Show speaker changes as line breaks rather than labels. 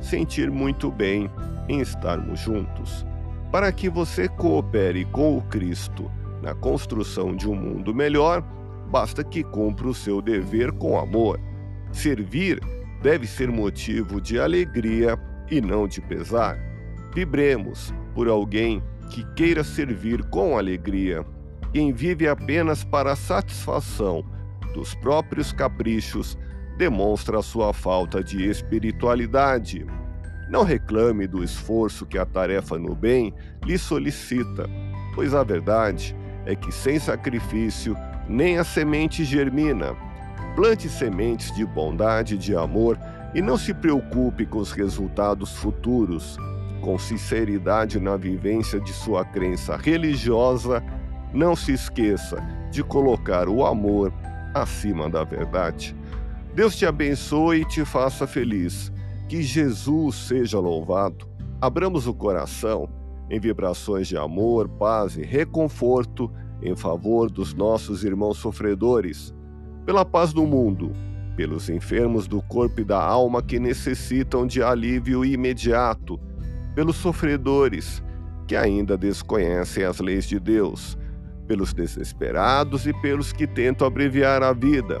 sentir muito bem em estarmos juntos para que você coopere com o Cristo na construção de um mundo melhor, basta que cumpra o seu dever com amor. Servir deve ser motivo de alegria e não de pesar. Vibremos por alguém que queira servir com alegria. Quem vive apenas para a satisfação dos próprios caprichos demonstra sua falta de espiritualidade. Não reclame do esforço que a tarefa no bem lhe solicita, pois a verdade é que sem sacrifício nem a semente germina. Plante sementes de bondade e de amor e não se preocupe com os resultados futuros. Com sinceridade na vivência de sua crença religiosa, não se esqueça de colocar o amor acima da verdade. Deus te abençoe e te faça feliz. Que Jesus seja louvado. Abramos o coração em vibrações de amor, paz e reconforto em favor dos nossos irmãos sofredores, pela paz do mundo, pelos enfermos do corpo e da alma que necessitam de alívio imediato, pelos sofredores que ainda desconhecem as leis de Deus, pelos desesperados e pelos que tentam abreviar a vida,